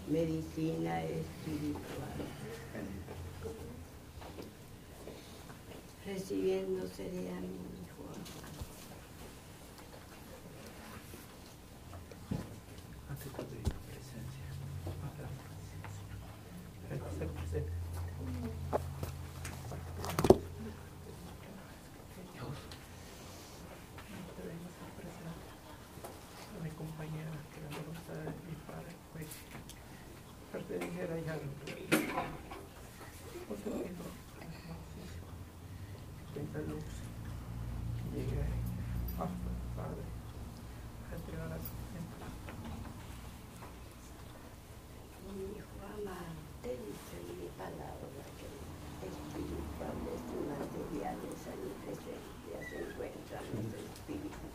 [SPEAKER 2] medicina espiritual. Recibiendo sería mi hijo amado.
[SPEAKER 6] Ante tu divina presencia, Padre, que se presente. Dios, te vengas a presentar a mi compañera, que la voluntad de mi Padre fue perteneciera ya por su libro, tenga luz, llegue hasta el Padre, a entregar a su.
[SPEAKER 2] Mi hijo amado, te dice mi palabra que espirituales y materiales a mi presencia se encuentran los espíritus.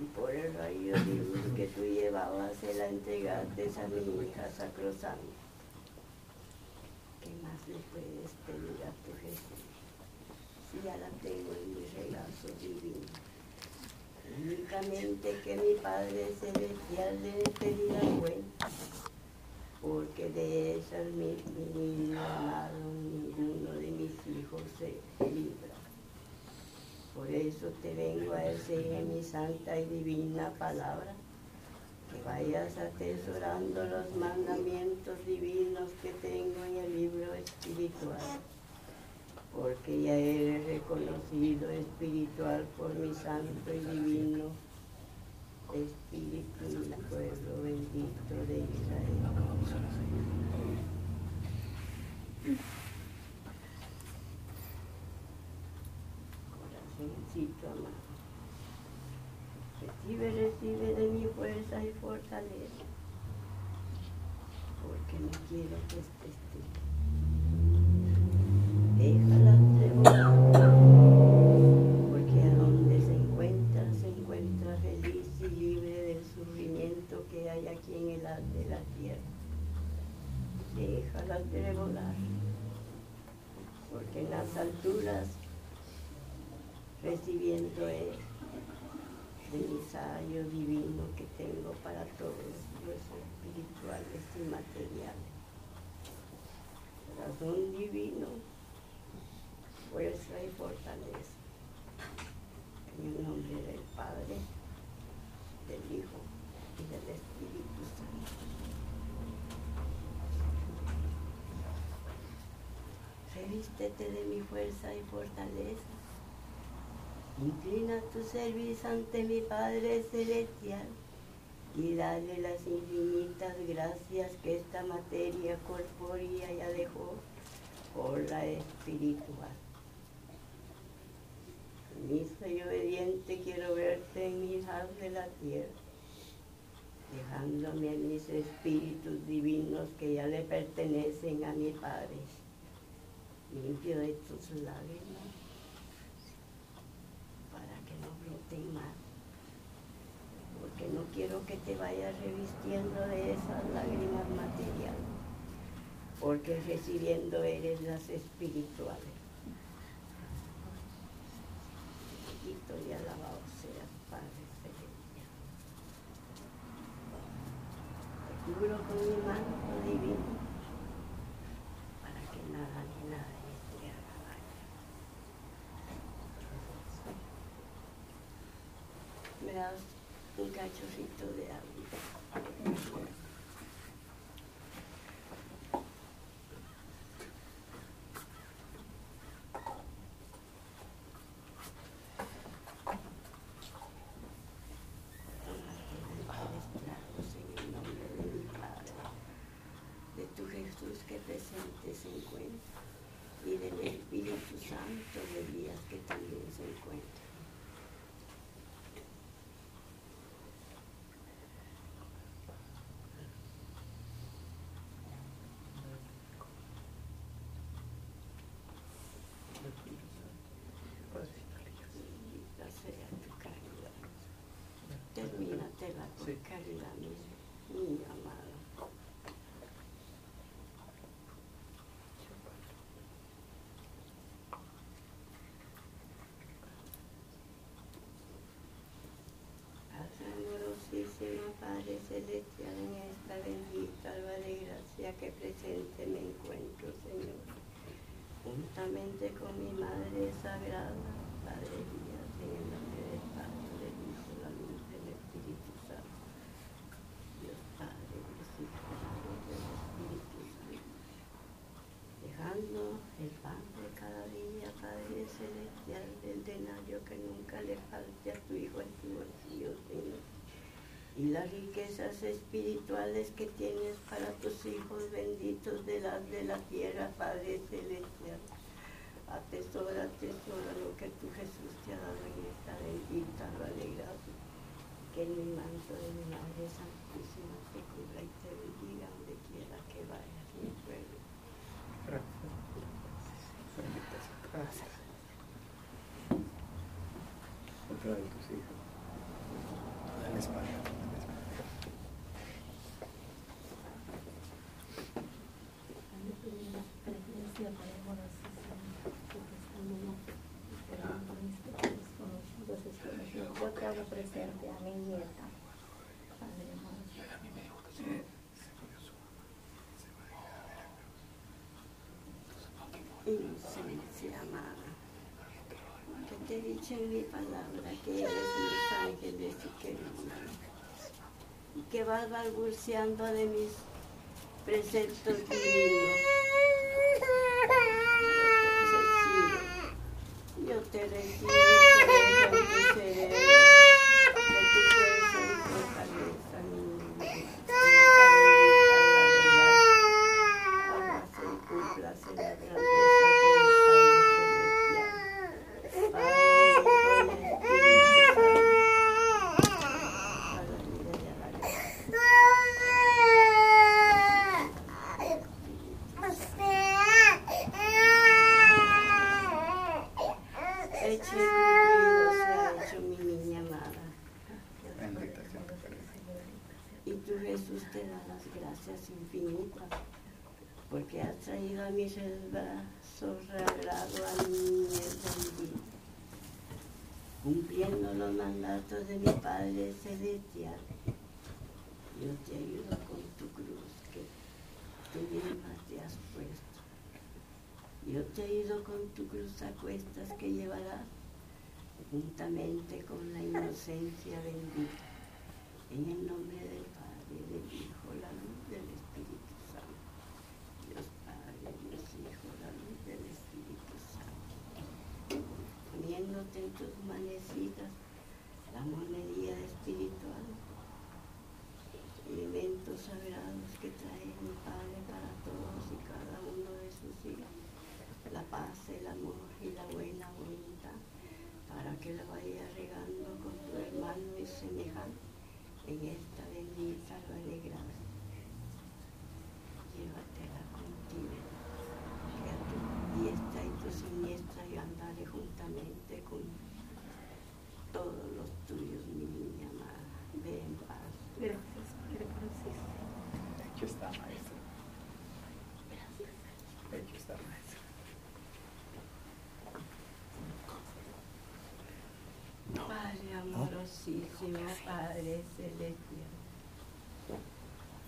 [SPEAKER 2] Y por el rayo de luz que tú llevabas, se la entregaste a mi hija sacrosanta. ¿Qué más le puedes pedir a tu Jesús? Ya la tengo en mi regazo divino. Únicamente que mi Padre Celestial le pedirá cuenta, porque de esas mi, mi niño amado ninguno de mis hijos se libra. Por eso te vengo a decir en mi santa y divina palabra que vayas atesorando los mandamientos divinos que tengo en el libro espiritual, porque ya eres reconocido espiritual por mi santo y divino Espíritu y pueblo bendito de Israel. Corazoncito amado. Recibe, recibe de mi fuerza y fortaleza, porque no quiero que estés. Déjala porque a donde se encuentra, se encuentra feliz y libre del sufrimiento que hay aquí en el de la tierra. Déjala tremolar, porque en las alturas recibiendo es de mi sallo divino que tengo para todos los espirituales y materiales. Corazón divino, fuerza y fortaleza. En el nombre del Padre, del Hijo y del Espíritu Santo. Revístete de mi fuerza y fortaleza. Inclina tu servicio ante mi Padre Celestial y dale las infinitas gracias que esta materia corpórea ya dejó por la espiritual. Sumisa y obediente quiero verte en mi de la tierra, dejándome a mis espíritus divinos que ya le pertenecen a mi Padre. limpio de tus lágrimas para que no broten más. Porque no quiero que te vayas revistiendo de esas lágrimas materiales, porque recibiendo eres las espirituales. Bendito y alabado seas, Padre Celestial. Cubro con mi manto divino para que nada ni nadie te haga daño. Me das un cachorrito de agua. en el nombre de mi Padre, de tu Jesús que presente se encuentra y del Espíritu Santo de Elías que también se encuentra. Bendita sea tu caridad. Termínatela por
[SPEAKER 6] Sí.
[SPEAKER 2] caridad mía, mi amada. Amorosísima Padre Celestial, en esta bendita alba de gracia que presente me encuentro, Señor, juntamente con mi Madre Sagrada, Padre Díaz, en el nombre del Padre, del Hijo, la luz del Espíritu Santo. Dios Padre, Dios Hijo, la luz del Espíritu Santo. Dejando el pan de cada día, Padre Celestial, del denario que nunca le falte a tu Hijo en tu bolsillo, Señor. Y las riquezas espirituales que tienes para tus hijos benditos de las de la tierra, Padre Celestial. Atesora, atesora lo que tu Jesús te ha dado en esta bendita vale gracia. Que en el manto de mi Madre Santísima te cubra y te bendiga donde quiera que vayas, mi pueblo.
[SPEAKER 6] Gracias. Otra de tus hijos. Espalda. dale espalda.
[SPEAKER 4] Yo te hago presente a mi nieta.
[SPEAKER 2] Inocencia amada, que te he dicho en mi palabra que eres mis ángeles y que y que vas balbuceando de mis preceptos divinos. Yo te recibo, yo te recibo con tu cerebro, de tu fuerza y fortaleza, mi niña. Hágase y cúmplase la grandeza de mi Padre Celestial. Padre, Hijo y Espíritu Santo. A la vida y a la gloria. Hecho y cumplido se ha hecho mi niña amada.
[SPEAKER 6] Bendita sea tu presencia.
[SPEAKER 2] Y tú Jesús te da las gracias infinitas, porque has traído a mi regazo sagrado a mi niñez bendita, cumpliendo los mandatos de mi Padre Celestial. Yo te ayudo con tu cruz que tú misma te has puesto. Ayudo con tu cruz a cuestas que llevarás juntamente con la inocencia bendita. En el nombre del Padre, del Hijo, la luz del Espíritu Santo. Dios Padre, Dios Hijo, la luz del Espíritu Santo. Poniéndote en tus manecitas la monedía espiritual, elementos sagrados que trae mi Padre para todos y cada uno de sus hijos. La paz, el amor y la buena voluntad, para que la vaya regando con tu hermano y semejante en esta bendita vale gracia. Llévatela contigo, que a tu diestra amorosísimo Padre Celestial.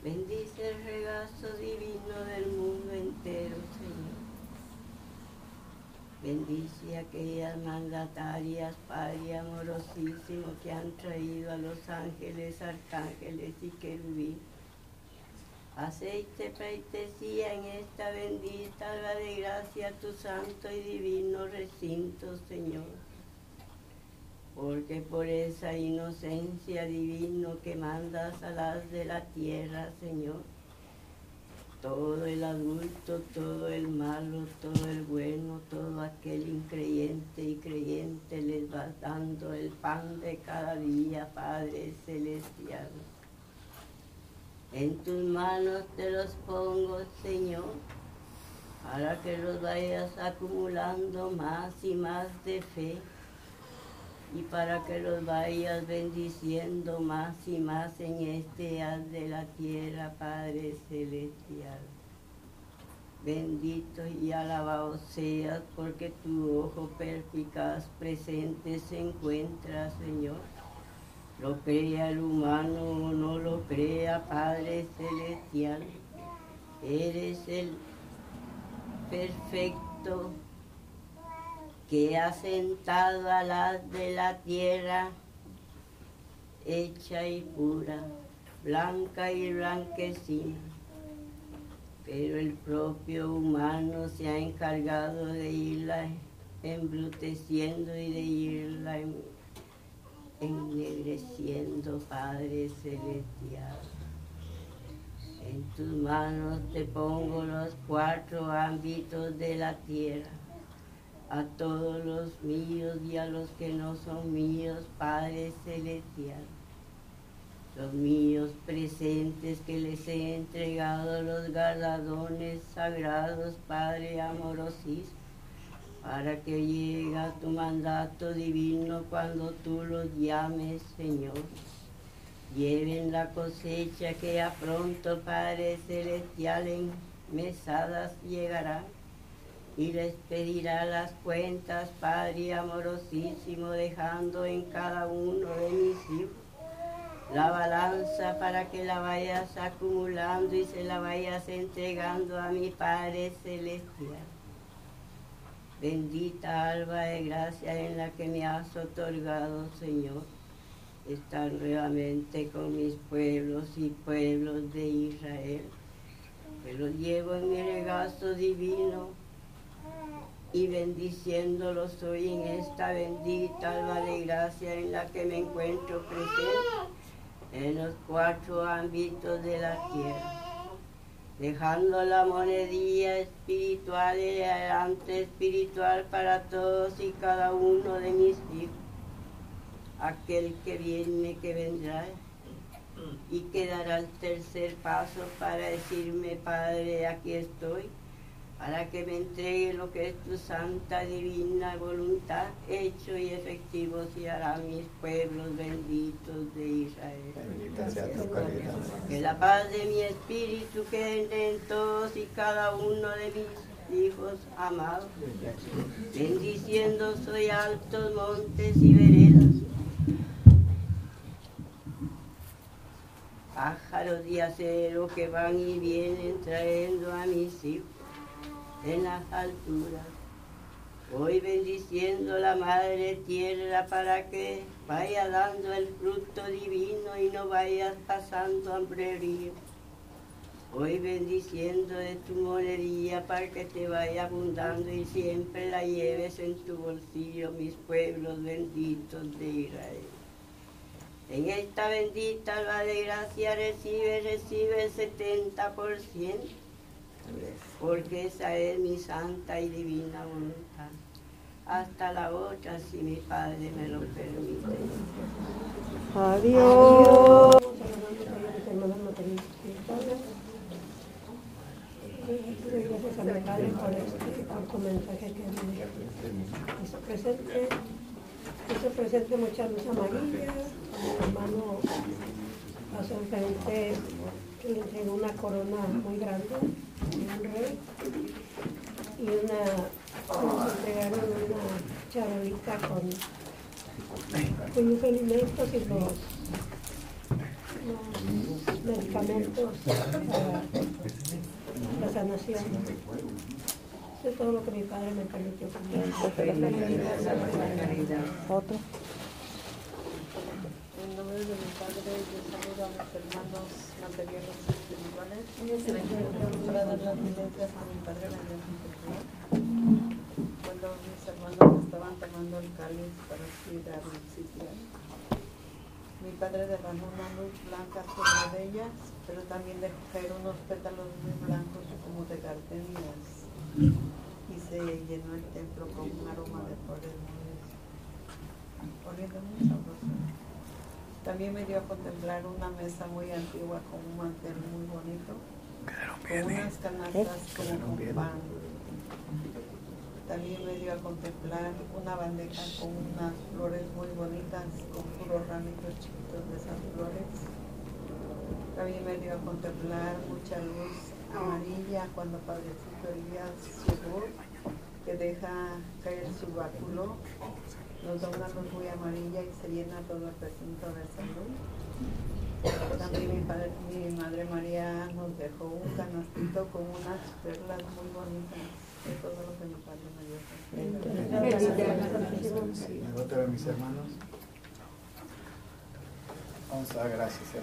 [SPEAKER 2] Bendice el regazo divino del mundo entero, Señor. Bendice a aquellas mandatarias, Padre amorosísimo, que han traído a los ángeles, arcángeles y querubín. Aceite pleitesía en esta bendita alba de gracia tu santo y divino recinto, Señor. Porque por esa inocencia divino que mandas a las de la tierra, Señor, todo el adulto, todo el malo, todo el bueno, todo aquel increyente y creyente les vas dando el pan de cada día, Padre Celestial. En tus manos te los pongo, Señor, para que los vayas acumulando más y más de fe y para que los vayas bendiciendo más y más en este haz de la tierra, Padre Celestial. Bendito y alabado seas porque tu ojo perspicaz presente se encuentra, Señor. Lo crea el humano o no lo crea, Padre Celestial. Eres el perfecto que ha sentado a las de la tierra hecha y pura, blanca y blanquecina. Pero el propio humano se ha encargado de irla embruteciendo y de irla en- ennegreciendo, Padre Celestial. En tus manos te pongo los cuatro ámbitos de la tierra a todos los míos y a los que no son míos, Padre Celestial. Los míos presentes que les he entregado los galardones sagrados, Padre amorosísimo, para que llegue tu mandato divino cuando tú los llames, Señor. Lleven la cosecha que ya pronto, Padre Celestial, en mesadas llegará y les pedirá las cuentas, Padre amorosísimo, dejando en cada uno de mis hijos la balanza para que la vayas acumulando y se la vayas entregando a mi Padre Celestial. Bendita alba de gracia en la que me has otorgado, Señor, estar nuevamente con mis pueblos y pueblos de Israel. Que los llevo en mi regazo divino y bendiciéndolos hoy en esta bendita alba de gracia en la que me encuentro presente en los cuatro ámbitos de la tierra, dejando la monedilla espiritual y el adelante espiritual para todos y cada uno de mis hijos, aquel que viene, que vendrá y que dará el tercer paso para decirme, Padre, aquí estoy, para que me entregue lo que es tu santa divina voluntad, hecho y efectivo se hará mis pueblos benditos de Israel.
[SPEAKER 6] Bendita sea tu calidad.
[SPEAKER 2] Que la paz de mi espíritu quede en todos y cada uno de mis hijos amados, bendiciendo soy altos montes y veredas. Pájaros de acero que van y vienen trayendo a mis hijos en las alturas. Hoy bendiciendo la madre tierra para que vaya dando el fruto divino y no vayas pasando hambrerío. Hoy bendiciendo de tu monedilla para que te vaya abundando y siempre la lleves en tu bolsillo, mis pueblos benditos de Israel. En esta bendita alba de gracia recibe, recibe el 70%, porque esa es mi santa y divina voluntad. Hasta la otra, si mi Padre me lo permite.
[SPEAKER 1] Adiós.
[SPEAKER 7] Gracias a mi Padre por este corto mensaje que me hizo presente. Hizo presente mucha luz amarilla. Mi hermano pasó enfrente que le entregó una corona muy grande de un rey y una, nos entregaron una charolita con con los alimentos y los, los medicamentos para la sanación. Eso es todo lo que mi padre me permitió
[SPEAKER 1] Otro.
[SPEAKER 8] En nombre de mi Padre, yo saludo a mis hermanos materiales y espirituales. Para dar las gracias a mi Padre la. Cuando mis hermanos estaban tomando el cáliz para cuidar el sitio. Mi Padre derramó una luz blanca sobre ellas, pero también dejó caer unos pétalos muy blancos como de gardenias. Y se llenó el templo con un aroma de flores muy oliendo muy sabroso. También me dio a contemplar una mesa muy antigua con un mantel muy bonito, con unas canastas como con pan. También me dio a contemplar una bandeja con unas flores muy bonitas, con puros ramitos chiquitos de esas flores. También me dio a contemplar mucha luz amarilla cuando Padrecito Elías llegó, que deja caer su báculo nos da una luz muy amarilla y se llena todo el recinto de salud. También mi, padre, mi madre María nos dejó un canastito con unas perlas muy bonitas. Es todo lo que mi padre me dio.
[SPEAKER 6] Me voto a mis hermanos. Vamos a dar gracias